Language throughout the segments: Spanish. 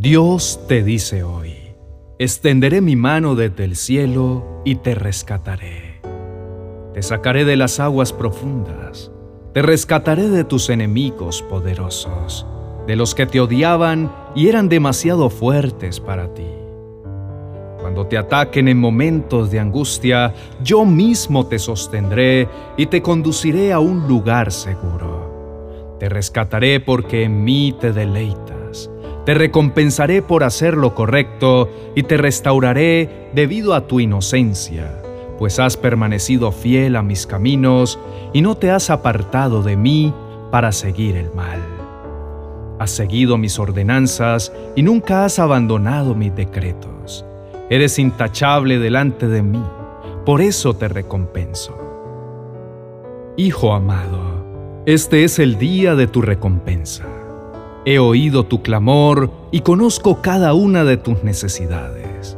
Dios te dice hoy, extenderé mi mano desde el cielo y te rescataré. Te sacaré de las aguas profundas, te rescataré de tus enemigos poderosos, de los que te odiaban y eran demasiado fuertes para ti. Cuando te ataquen en momentos de angustia, yo mismo te sostendré y te conduciré a un lugar seguro. Te rescataré porque en mí te deleitas. Te recompensaré por hacer lo correcto y te restauraré debido a tu inocencia, pues has permanecido fiel a mis caminos y no te has apartado de mí para seguir el mal. Has seguido mis ordenanzas y nunca has abandonado mis decretos. Eres intachable delante de mí, por eso te recompenso. Hijo amado, este es el día de tu recompensa. He oído tu clamor y conozco cada una de tus necesidades.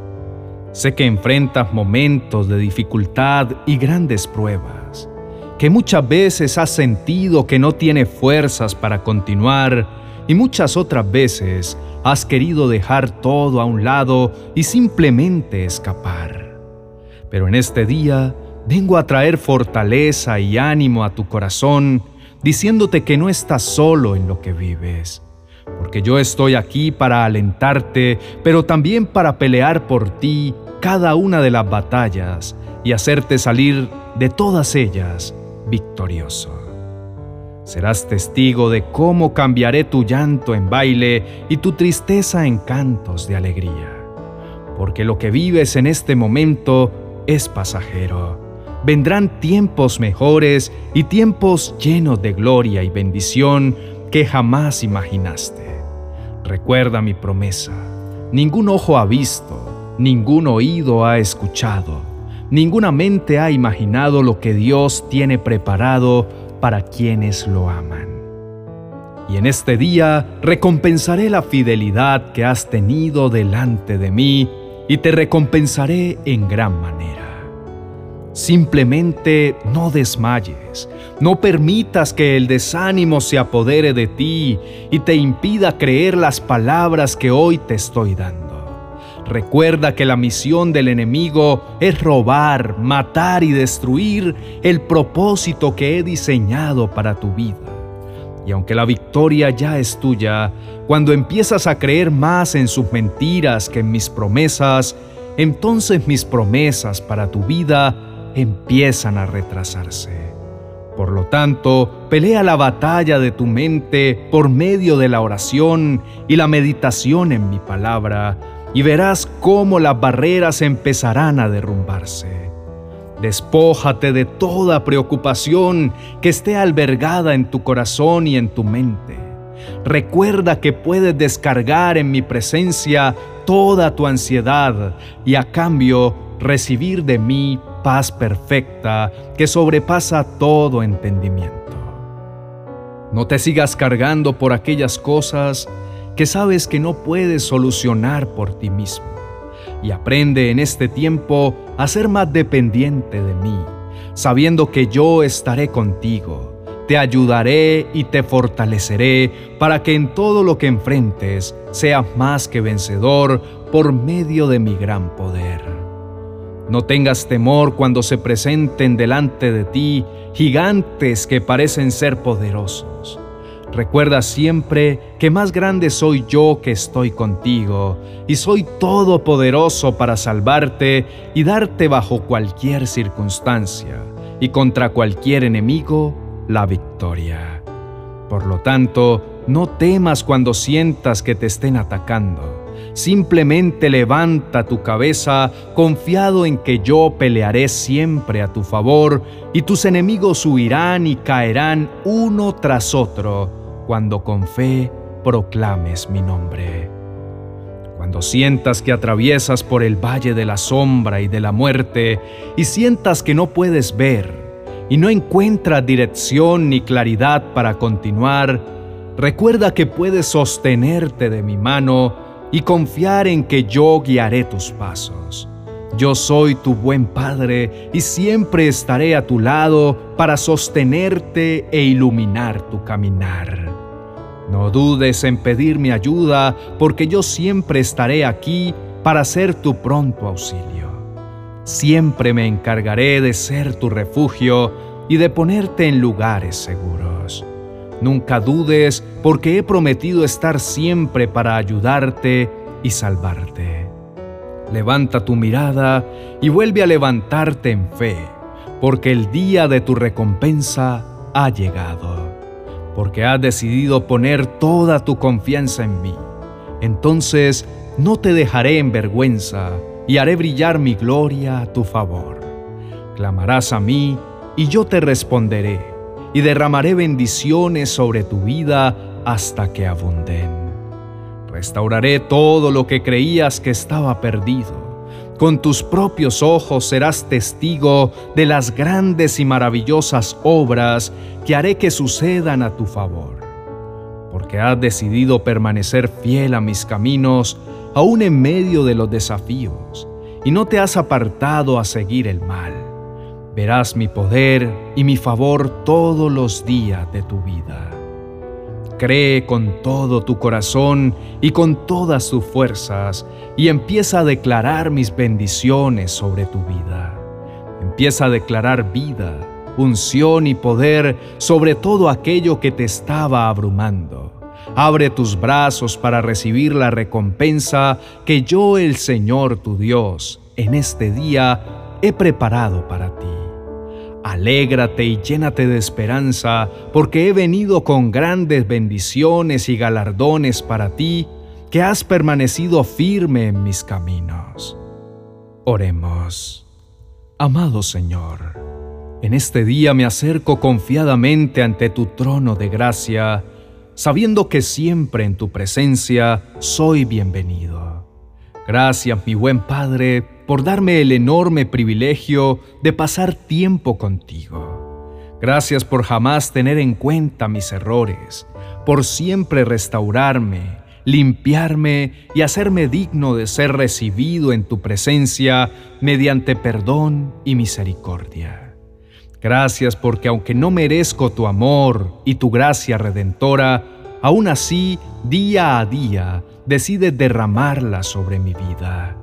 Sé que enfrentas momentos de dificultad y grandes pruebas, que muchas veces has sentido que no tienes fuerzas para continuar y muchas otras veces has querido dejar todo a un lado y simplemente escapar. Pero en este día vengo a traer fortaleza y ánimo a tu corazón, diciéndote que no estás solo en lo que vives, porque yo estoy aquí para alentarte, pero también para pelear por ti cada una de las batallas y hacerte salir de todas ellas victorioso. Serás testigo de cómo cambiaré tu llanto en baile y tu tristeza en cantos de alegría. Porque lo que vives en este momento es pasajero. Vendrán tiempos mejores y tiempos llenos de gloria y bendición que jamás imaginaste. Recuerda mi promesa. Ningún ojo ha visto, ningún oído ha escuchado, ninguna mente ha imaginado lo que Dios tiene preparado para quienes lo aman. Y en este día recompensaré la fidelidad que has tenido delante de mí y te recompensaré en gran manera. Simplemente no desmayes, no permitas que el desánimo se apodere de ti y te impida creer las palabras que hoy te estoy dando. Recuerda que la misión del enemigo es robar, matar y destruir el propósito que he diseñado para tu vida. Y aunque la victoria ya es tuya, cuando empiezas a creer más en sus mentiras que en mis promesas, entonces mis promesas para tu vida empiezan a retrasarse. Por lo tanto, pelea la batalla de tu mente por medio de la oración y la meditación en mi palabra, y verás cómo las barreras empezarán a derrumbarse. Despójate de toda preocupación que esté albergada en tu corazón y en tu mente. Recuerda que puedes descargar en mi presencia toda tu ansiedad y a cambio recibir de mí paz perfecta que sobrepasa todo entendimiento. No te sigas cargando por aquellas cosas que sabes que no puedes solucionar por ti mismo. Y aprende en este tiempo a ser más dependiente de mí, sabiendo que yo estaré contigo, te ayudaré y te fortaleceré para que en todo lo que enfrentes seas más que vencedor por medio de mi gran poder. No tengas temor cuando se presenten delante de ti gigantes que parecen ser poderosos Recuerda siempre que más grande soy yo que estoy contigo, y soy todopoderoso para salvarte y darte bajo cualquier circunstancia, y contra cualquier enemigo, la victoria. Por lo tanto, no temas cuando sientas que te estén atacando. Simplemente levanta tu cabeza confiado en que yo pelearé siempre a tu favor y tus enemigos huirán y caerán uno tras otro cuando con fe proclames mi nombre. Cuando sientas que atraviesas por el valle de la sombra y de la muerte y sientas que no puedes ver y no encuentras dirección ni claridad para continuar, recuerda que puedes sostenerte de mi mano y confiar en que yo guiaré tus pasos. Yo soy tu buen Padre y siempre estaré a tu lado para sostenerte e iluminar tu caminar. No dudes en pedir mi ayuda, porque yo siempre estaré aquí para ser tu pronto auxilio. Siempre me encargaré de ser tu refugio y de ponerte en lugares seguros. Nunca dudes, porque he prometido estar siempre para ayudarte y salvarte. Levanta tu mirada y vuelve a levantarte en fe, porque el día de tu recompensa ha llegado, porque has decidido poner toda tu confianza en mí. Entonces no te dejaré en vergüenza y haré brillar mi gloria a tu favor. Clamarás a mí y yo te responderé, y derramaré bendiciones sobre tu vida hasta que abunden. Restauraré todo lo que creías que estaba perdido. Con tus propios ojos serás testigo de las grandes y maravillosas obras que haré que sucedan a tu favor. Porque has decidido permanecer fiel a mis caminos, aún en medio de los desafíos, y no te has apartado a seguir el mal. Verás mi poder y mi favor todos los días de tu vida. Cree con todo tu corazón y con todas tus fuerzas y empieza a declarar mis bendiciones sobre tu vida. Empieza a declarar vida, unción y poder sobre todo aquello que te estaba abrumando Abre tus brazos para recibir la recompensa que yo, el Señor tu Dios, en este día he preparado para ti. Alégrate y llénate de esperanza, porque he venido con grandes bendiciones y galardones para ti, que has permanecido firme en mis caminos. Oremos. Amado Señor, en este día me acerco confiadamente ante tu trono de gracia, sabiendo que siempre en tu presencia soy bienvenido. Gracias, mi buen Padre, por darme el enorme privilegio de pasar tiempo contigo. Gracias por jamás tener en cuenta mis errores, por siempre restaurarme, limpiarme y hacerme digno de ser recibido en tu presencia mediante perdón y misericordia. Gracias porque aunque no merezco tu amor y tu gracia redentora, aún así, día a día, decides derramarla sobre mi vida.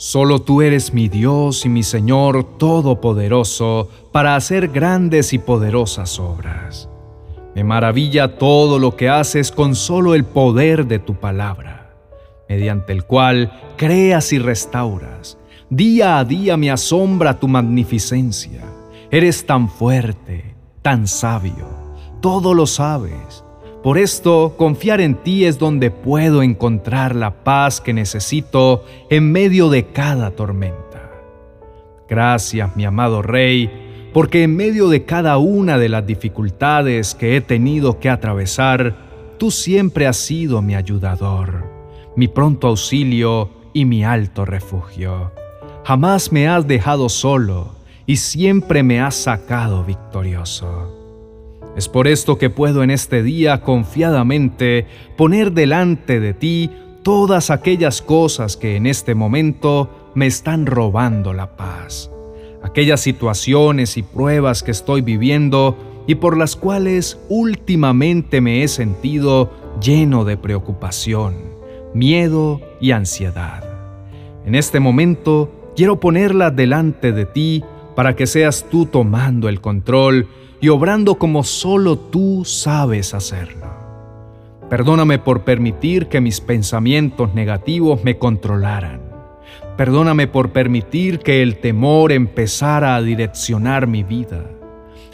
Solo tú eres mi Dios y mi Señor Todopoderoso para hacer grandes y poderosas obras. Me maravilla todo lo que haces con solo el poder de tu palabra, mediante el cual creas y restauras Día a día me asombra tu magnificencia. Eres tan fuerte, tan sabio, todo lo sabes. Por esto, confiar en ti es donde puedo encontrar la paz que necesito en medio de cada tormenta. Gracias, mi amado Rey, porque en medio de cada una de las dificultades que he tenido que atravesar, tú siempre has sido mi ayudador, mi pronto auxilio y mi alto refugio. Jamás me has dejado solo y siempre me has sacado victorioso. Es por esto que puedo en este día confiadamente poner delante de ti todas aquellas cosas que en este momento me están robando la paz, aquellas situaciones y pruebas que estoy viviendo y por las cuales últimamente me he sentido lleno de preocupación, miedo y ansiedad. En este momento quiero ponerla delante de ti para que seas tú tomando el control y obrando como solo tú sabes hacerlo. Perdóname por permitir que mis pensamientos negativos me controlaran. Perdóname por permitir que el temor empezara a direccionar mi vida.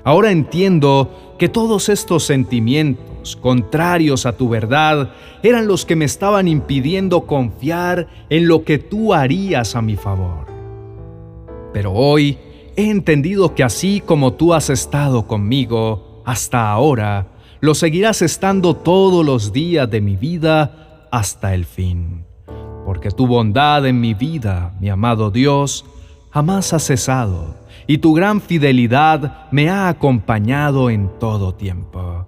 Ahora entiendo que todos estos sentimientos contrarios a tu verdad eran los que me estaban impidiendo confiar en lo que tú harías a mi favor. Pero hoy he entendido que así como tú has estado conmigo hasta ahora, lo seguirás estando todos los días de mi vida hasta el fin. Porque tu bondad en mi vida, mi amado Dios, jamás ha cesado, y tu gran fidelidad me ha acompañado en todo tiempo.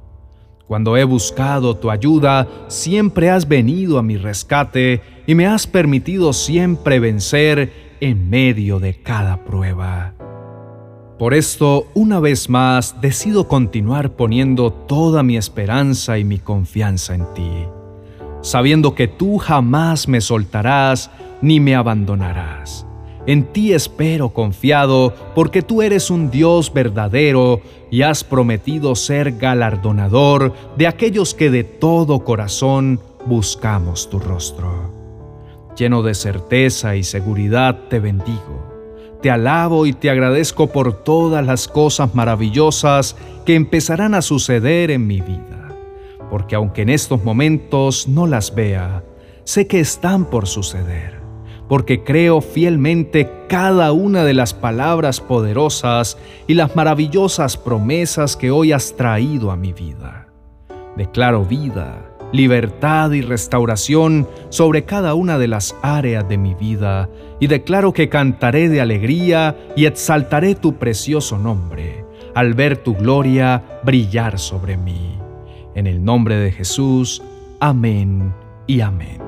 Cuando he buscado tu ayuda, siempre has venido a mi rescate y me has permitido siempre vencer en medio de cada prueba. Por esto, una vez más, decido continuar poniendo toda mi esperanza y mi confianza en ti, sabiendo que tú jamás me soltarás ni me abandonarás. En ti espero confiado, porque tú eres un Dios verdadero y has prometido ser galardonador de aquellos que de todo corazón buscamos tu rostro. Lleno de certeza y seguridad te bendigo te alabo y te agradezco por todas las cosas maravillosas que empezarán a suceder en mi vida, porque aunque en estos momentos no las vea, sé que están por suceder, porque creo fielmente cada una de las palabras poderosas y las maravillosas promesas que hoy has traído a mi vida. Declaro vida, libertad y restauración sobre cada una de las áreas de mi vida, y declaro que cantaré de alegría y exaltaré tu precioso nombre, al ver tu gloria brillar sobre mí. En el nombre de Jesús, amén y amén.